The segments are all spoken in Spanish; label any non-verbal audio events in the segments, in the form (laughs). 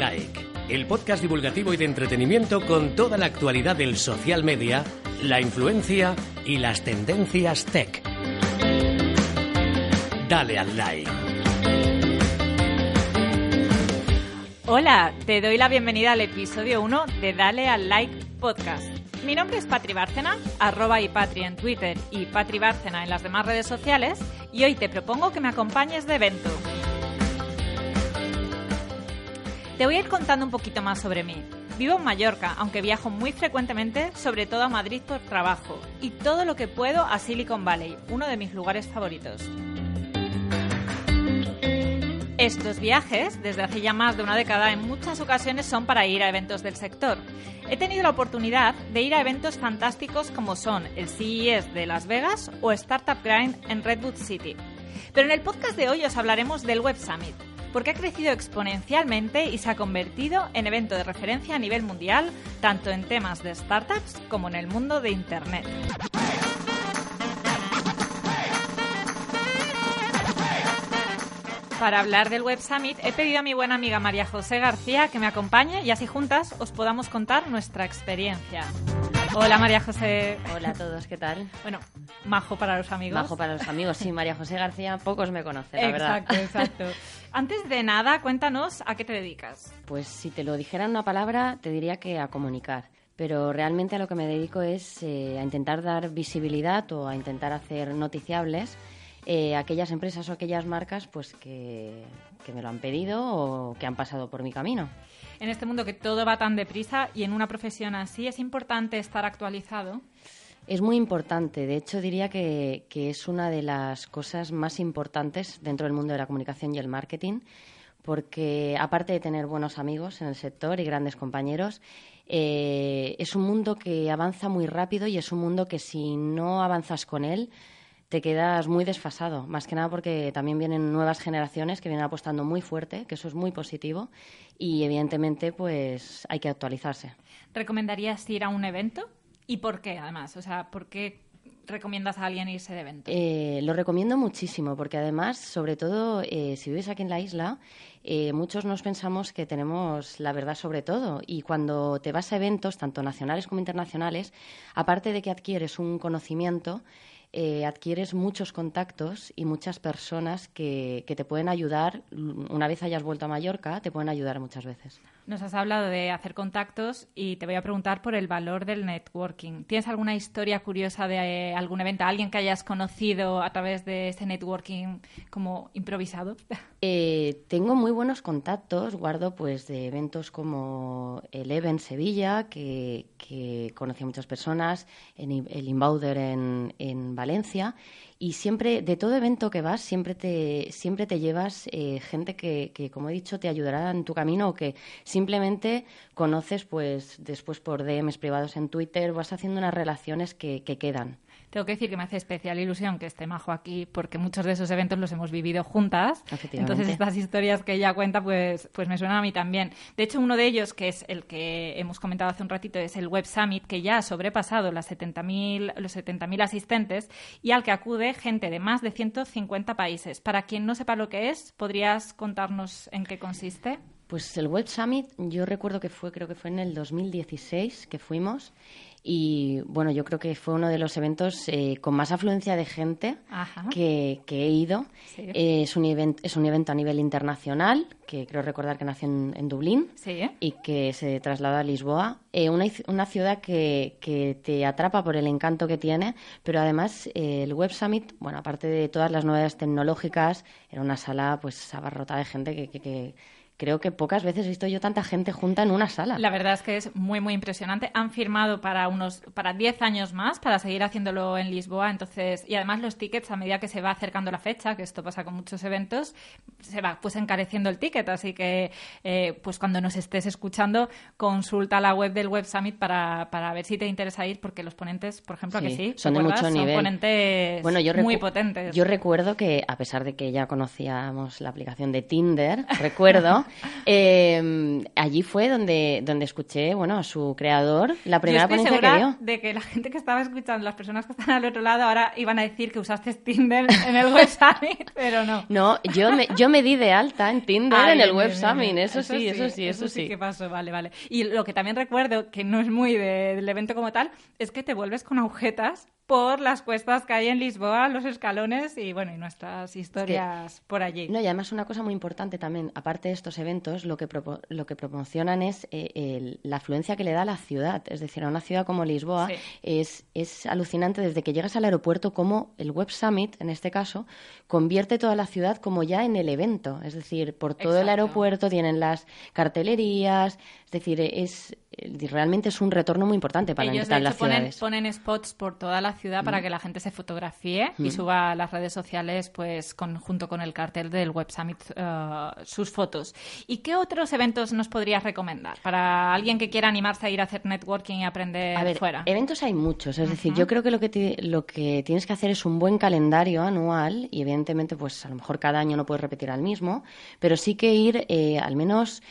Like, el podcast divulgativo y de entretenimiento con toda la actualidad del social media, la influencia y las tendencias tech. Dale al like. Hola, te doy la bienvenida al episodio 1 de Dale al Like Podcast. Mi nombre es Patri Bárcena, arroba y Patri en Twitter y Patri Bárcena en las demás redes sociales, y hoy te propongo que me acompañes de evento. Te voy a ir contando un poquito más sobre mí. Vivo en Mallorca, aunque viajo muy frecuentemente, sobre todo a Madrid por trabajo, y todo lo que puedo a Silicon Valley, uno de mis lugares favoritos. Estos viajes, desde hace ya más de una década, en muchas ocasiones son para ir a eventos del sector. He tenido la oportunidad de ir a eventos fantásticos como son el CES de Las Vegas o Startup Grind en Redwood City. Pero en el podcast de hoy os hablaremos del Web Summit, porque ha crecido exponencialmente y se ha convertido en evento de referencia a nivel mundial, tanto en temas de startups como en el mundo de Internet. Para hablar del Web Summit he pedido a mi buena amiga María José García que me acompañe y así juntas os podamos contar nuestra experiencia. Hola María José. Hola a todos, ¿qué tal? Bueno, majo para los amigos. Majo para los amigos, sí, María José García, pocos me conocen, la exacto, verdad. Exacto, Antes de nada, cuéntanos a qué te dedicas. Pues si te lo dijera en una palabra, te diría que a comunicar. Pero realmente a lo que me dedico es eh, a intentar dar visibilidad o a intentar hacer noticiables eh, aquellas empresas o aquellas marcas pues que, que me lo han pedido o que han pasado por mi camino. En este mundo que todo va tan deprisa y en una profesión así, ¿es importante estar actualizado? Es muy importante. De hecho, diría que, que, es una de las cosas más importantes dentro del mundo de la comunicación y el marketing, porque aparte de tener buenos amigos en el sector y grandes compañeros, eh, es un mundo que avanza muy rápido y es un mundo que si no avanzas con él, te quedas muy desfasado, más que nada porque también vienen nuevas generaciones que vienen apostando muy fuerte, que eso es muy positivo y evidentemente pues hay que actualizarse. ¿Recomendarías ir a un evento? ¿Y por qué además? O sea, ¿por qué recomiendas a alguien irse de evento? Eh, lo recomiendo muchísimo porque además, sobre todo eh, si vives aquí en la isla, eh, muchos nos pensamos que tenemos la verdad sobre todo y cuando te vas a eventos, tanto nacionales como internacionales, aparte de que adquieres un conocimiento, eh, adquieres muchos contactos y muchas personas que, que, te pueden ayudar, una vez hayas vuelto a Mallorca, te pueden ayudar muchas veces. Nos has hablado de hacer contactos y te voy a preguntar por el valor del networking. ¿Tienes alguna historia curiosa de eh, algún evento, alguien que hayas conocido a través de ese networking como improvisado? (laughs) Eh, tengo muy buenos contactos, guardo pues de eventos como el EVE en Sevilla, que, que conocí a muchas personas, en el Inbauder en, en Valencia y siempre, de todo evento que vas, siempre te, siempre te llevas eh, gente que, que, como he dicho, te ayudará en tu camino o que simplemente conoces pues después por DMs privados en Twitter, vas haciendo unas relaciones que, que quedan. Tengo que decir que me hace especial ilusión que esté Majo aquí porque muchos de esos eventos los hemos vivido juntas. Entonces estas historias que ella cuenta pues, pues me suenan a mí también. De hecho, uno de ellos, que es el que hemos comentado hace un ratito, es el Web Summit, que ya ha sobrepasado las 70 los 70.000 asistentes y al que acude gente de más de 150 países. Para quien no sepa lo que es, ¿podrías contarnos en qué consiste? Pues el Web Summit, yo recuerdo que fue, creo que fue en el 2016 que fuimos. Y bueno, yo creo que fue uno de los eventos eh, con más afluencia de gente que, que, he ido. Sí. Eh, es, un event, es un evento a nivel internacional, que creo recordar que nació en, en Dublín sí. y que se trasladó a Lisboa. Eh, una, una, ciudad que, que, te atrapa por el encanto que tiene, pero además eh, el Web Summit, bueno, aparte de todas las novedades tecnológicas, era una sala pues abarrotada de gente que, que creo que pocas veces he visto yo tanta gente junta en una sala. La verdad es que es muy, muy impresionante. Han firmado para unos para 10 años más para seguir haciéndolo en Lisboa. Entonces, y además los tickets, a medida que se va acercando la fecha, que esto pasa con muchos eventos, se va pues encareciendo el ticket. Así que, eh, pues cuando nos estés escuchando, consulta la web del Web Summit para, para ver si te interesa ir, porque los ponentes, por ejemplo, sí, que sí, son de mucho son nivel. ponentes bueno, yo muy potentes. Yo recuerdo que, a pesar de que ya conocíamos la aplicación de Tinder, recuerdo (laughs) (laughs) eh, allí fue donde, donde escuché, bueno, a su creador, la primera Yo estoy ponencia que dio. de que la gente que estaba escuchando, las personas que están al otro lado, ahora iban a decir que usaste Tinder en el (laughs) Web Summit, pero no. No, yo me, yo me di de alta en Tinder en el Web Summit, eso, sí, eso sí, eso sí. que pasó, vale, vale. Y lo que también recuerdo, que no es muy de- del evento como tal, es que te vuelves con agujetas por las cuestas que hay en Lisboa, los escalones y, bueno, y nuestras historias por allí. No, y además una cosa muy importante también, aparte de estos eventos, lo que, propo- lo que promocionan es eh, el- la afluencia que le da a la ciudad. Es decir, a una ciudad como Lisboa Sí. es, es alucinante desde que llegas al aeropuerto como el Web Summit, en este caso, convierte toda la ciudad como ya en el evento. Es decir, por todo el aeropuerto tienen las cartelerías, es decir, es realmente es un retorno muy importante para Ellos, de hecho, las ciudades. Mm. ponen spots por toda la ciudad para que la gente se fotografíe y suba a las redes sociales, pues, con, junto con el cartel del Web Summit, eh, sus fotos. ¿Y qué otros eventos nos podrías recomendar para alguien que quiera animarse a ir a hacer networking y aprender A ver, fuera? eventos hay muchos, es decir, yo creo que lo que, lo que tienes que hacer es un buen calendario anual y evidentemente pues a lo mejor cada año no puedes repetir al mismo, pero sí que ir eh, al menos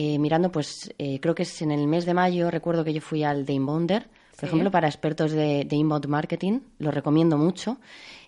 eh, mirando pues eh, creo que es en el mes de mayo, recuerdo que yo fui al de Inbounder, por Sí. ejemplo, para expertos de, de inbound marketing, lo recomiendo mucho.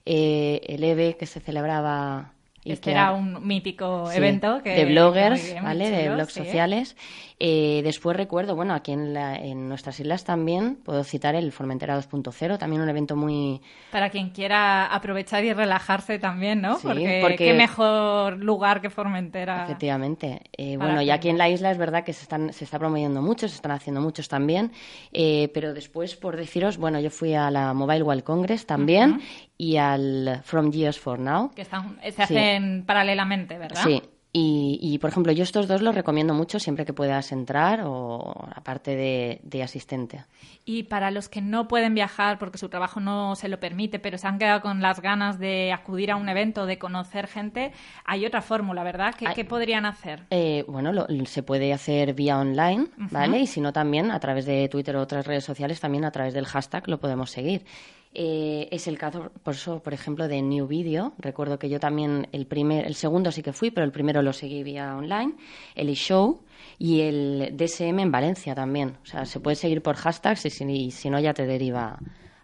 Eh, el EVE que se celebraba... y Este que era un mítico Sí, evento que, de bloggers, bien, ¿vale? de blogs sí. sociales. Eh, después recuerdo, bueno, aquí en, la- en nuestras islas también puedo citar el Formentera 2.0, también un evento muy... Para quien quiera aprovechar y relajarse también, ¿no? Sí, porque, porque- qué mejor lugar que Formentera. Efectivamente. Eh, bueno, y aquí en la isla es verdad que se, están, se está promoviendo mucho, se están haciendo muchos también, eh, pero después, por deciros, bueno, yo fui a la Mobile World Congress también y al From Years for Now. Que están, se Sí. hacen paralelamente, ¿verdad? Sí. Y, y, por ejemplo, yo estos dos los recomiendo mucho siempre que puedas entrar o aparte de, de asistente. Y para los que no pueden viajar porque su trabajo no se lo permite, pero se han quedado con las ganas de acudir a un evento, de conocer gente, hay otra fórmula, ¿verdad? ¿Qué, Hay- qué podrían hacer? Eh, bueno, lo- se puede hacer vía online, ¿vale? Y si no, también a través de Twitter o otras redes sociales, también a través del hashtag lo podemos seguir. Eh, es el caso, por eso, por ejemplo, de New Video. Recuerdo que yo también, el, primer, el segundo sí que fui, pero el primero lo seguí vía online. El eShow y el DSM en Valencia también. O sea, se puede seguir por hashtags y si, y si no, ya te deriva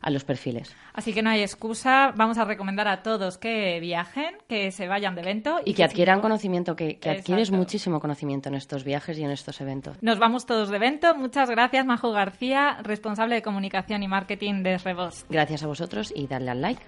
a los perfiles. Así que no hay excusa. Vamos a recomendar a todos que viajen, que se vayan de evento Y que adquieran no- conocimiento, que, que adquieres muchísimo conocimiento en estos viajes y en estos eventos. Nos vamos todos de evento. Muchas gracias, Majo García, responsable de comunicación y marketing de Rebost. Gracias a vosotros y darle al like.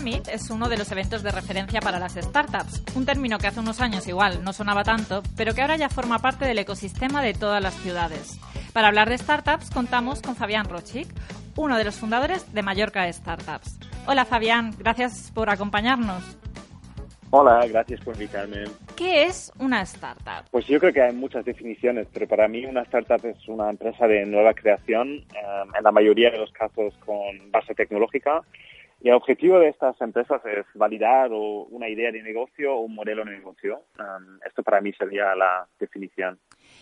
Summit es uno de los eventos de referencia para las startups, un término que hace unos años igual no sonaba tanto, pero que ahora ya forma parte del ecosistema de todas las ciudades. Para hablar de startups contamos con Fabián Rochik, uno de los fundadores de Mallorca Startups. Hola Fabián, gracias por acompañarnos. Hola, gracias por invitarme. ¿Qué es una startup? Pues yo creo que hay muchas definiciones, pero para mí una startup es una empresa de nueva creación, eh, en la mayoría de los casos con base tecnológica. Y el objetivo de estas empresas es validar o una idea de negocio o un modelo de negocio. Um, esto para mí sería la definición.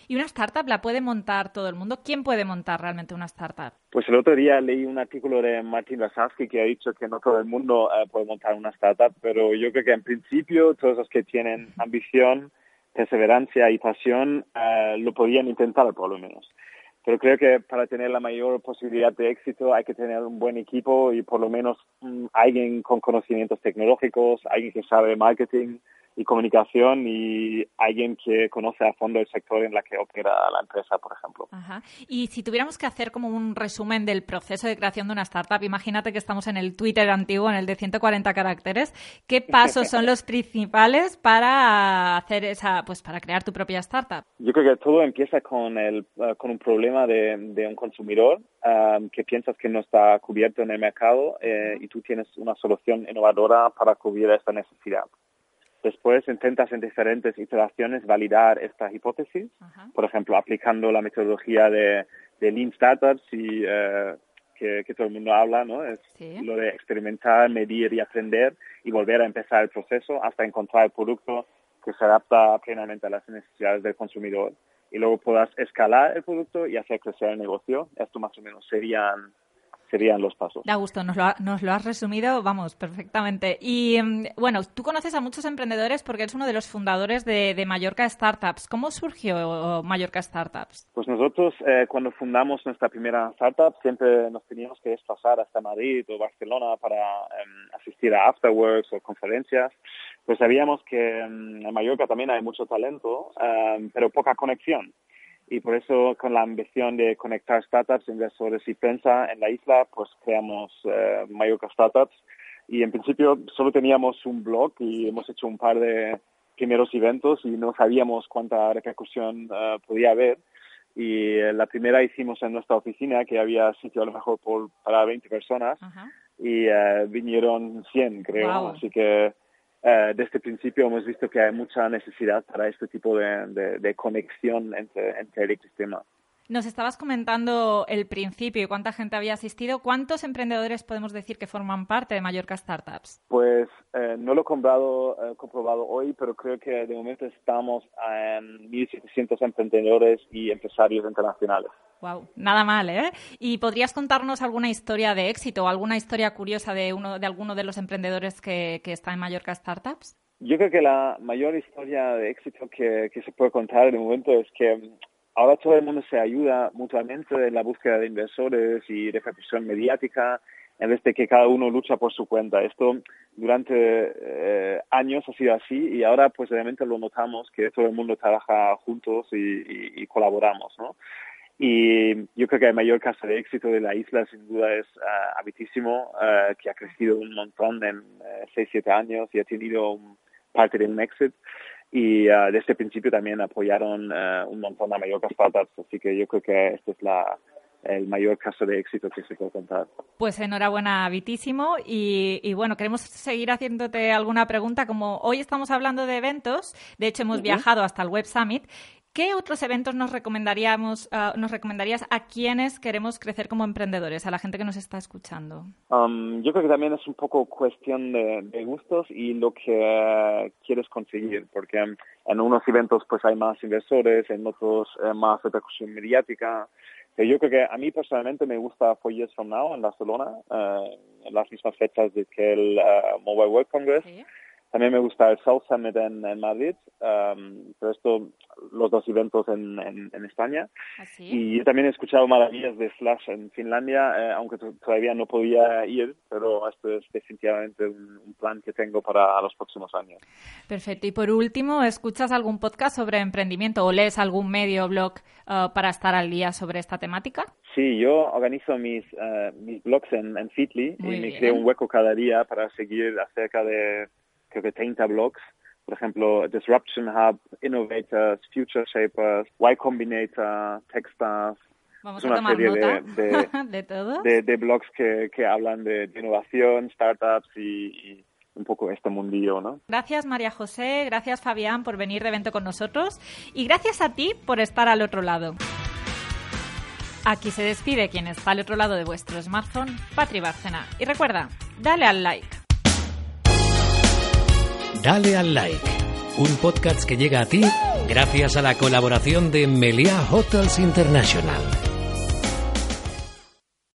¿Y una startup la puede montar todo el mundo? ¿Quién puede montar realmente una startup? Pues el otro día leí un artículo de Martin Wasowski que ha dicho que no todo el mundo eh, puede montar una startup, pero yo creo que en principio todos los que tienen ambición, perseverancia y pasión eh, lo podrían intentar por lo menos. Pero creo que para tener la mayor posibilidad de éxito hay que tener un buen equipo y por lo menos mm, alguien con conocimientos tecnológicos, alguien que sabe marketing y comunicación y alguien que conoce a fondo el sector en la que opera la empresa, por ejemplo. Ajá. Y si tuviéramos que hacer como un resumen del proceso de creación de una startup, imagínate que estamos en el Twitter antiguo, en el de 140 caracteres, ¿qué (laughs) pasos son los principales para hacer esa, pues para crear tu propia startup? Yo creo que todo empieza con el uh, con un problema de, de un consumidor um, que piensas que no está cubierto en el mercado eh, y tú tienes una solución innovadora para cubrir esta necesidad. Después intentas en diferentes iteraciones validar esta hipótesis, por ejemplo, aplicando la metodología de, de Lean Startups y eh, que, que todo el mundo habla, ¿no? Es Sí. lo de experimentar, medir y aprender y volver a empezar el proceso hasta encontrar el producto que se adapta plenamente a las necesidades del consumidor. y luego puedas escalar el producto y hacer crecer el negocio. Esto más o menos serían serían los pasos. Da gusto, nos lo, nos lo has resumido, vamos, perfectamente. Y mm, bueno, tú conoces a muchos emprendedores porque eres uno de los fundadores de, de Mallorca Startups. ¿Cómo surgió Mallorca Startups? Pues nosotros, eh, cuando fundamos nuestra primera startup, siempre nos teníamos que desplazar hasta Madrid o Barcelona para em, asistir a afterworks o conferencias. Pues sabíamos que em, en Mallorca también hay mucho talento, em, pero poca conexión y por eso con la ambición de conectar startups, inversores y prensa en la isla, pues creamos eh, Mallorca Startups. Y en principio solo teníamos un blog y hemos hecho un par de primeros eventos y no sabíamos cuánta repercusión eh, podía haber. Y eh, la primera hicimos en nuestra oficina que había sitio a lo mejor por, para 20 personas. Y eh, vinieron 100 creo, así que eh, desde el principio hemos visto que hay mucha necesidad para este tipo de, conexión entre, entre el ecosistema. Nos estabas comentando el principio y cuánta gente había asistido. ¿Cuántos emprendedores podemos decir que forman parte de Mallorca Startups? Pues eh, no lo he comprobado, eh, comprobado hoy, pero creo que de momento estamos en 1.700 emprendedores y empresarios internacionales. Wow, nada mal, ¿eh? ¿Y podrías contarnos alguna historia de éxito o alguna historia curiosa de uno de alguno de los emprendedores que, que está en Mallorca Startups? Yo creo que la mayor historia de éxito que, que se puede contar de momento es que ahora todo el mundo se ayuda mutuamente en la búsqueda de inversores y repercusión mediática en vez de que cada uno lucha por su cuenta. Esto durante eh, años ha sido así y ahora pues realmente lo notamos que todo el mundo trabaja juntos y, colaboramos, ¿no? Y yo creo que el mayor caso de éxito de la isla sin duda es uh, Habitísimo, uh, que ha crecido un montón en 6-7 uh, años y ha tenido parte de un exit y uh, desde el principio también apoyaron uh, un montón a Mallorca Startups, así que yo creo que este es la, el mayor caso de éxito que se puede contar. Pues enhorabuena, Vitísimo. Y, y, bueno, queremos seguir haciéndote alguna pregunta. Como hoy estamos hablando de eventos, de hecho hemos viajado hasta el Web Summit, ¿Qué otros eventos nos recomendaríamos, uh, nos recomendarías a quienes queremos crecer como emprendedores, a la gente que nos está escuchando? Um, yo creo que también es un poco cuestión de, de gustos y lo que quieres conseguir, porque en unos eventos pues hay más inversores, en otros eh, más repercusión mediática. Yo creo que a mí personalmente me gusta Four Years From Now en Barcelona, eh, en las mismas fechas de que el uh, Mobile World Congress. ¿Sí? También me gusta el South Summit en, en Madrid, um, pero esto, los dos eventos en, en, en España. ¿Ah, sí? Y yo también he escuchado maravillas de Slash en Finlandia, eh, aunque todavía no podía ir, pero esto es definitivamente un, un, plan que tengo para los próximos años. Perfecto. Y por último, ¿escuchas algún podcast sobre emprendimiento o lees algún medio blog uh, para estar al día sobre esta temática? Sí, yo organizo mis, uh, mis blogs en, Feedly y me creo un hueco cada día para seguir acerca de creo que 30 blogs, por ejemplo, Disruption Hub, Innovators, Future Shapers, Y Combinator, Techstars. Vamos es una serie nota de, de, (laughs) de, todos? de, de blogs que, que hablan de, de innovación, startups y, y un poco este mundillo, ¿no? Gracias María José, gracias Fabián por venir de evento con nosotros y gracias a ti por estar al otro lado. Aquí se despide quien está al otro lado de vuestro smartphone, Patri Bárcena. Y recuerda, dale al like. Dale al like, un podcast que llega a ti gracias a la colaboración de Meliá Hotels International.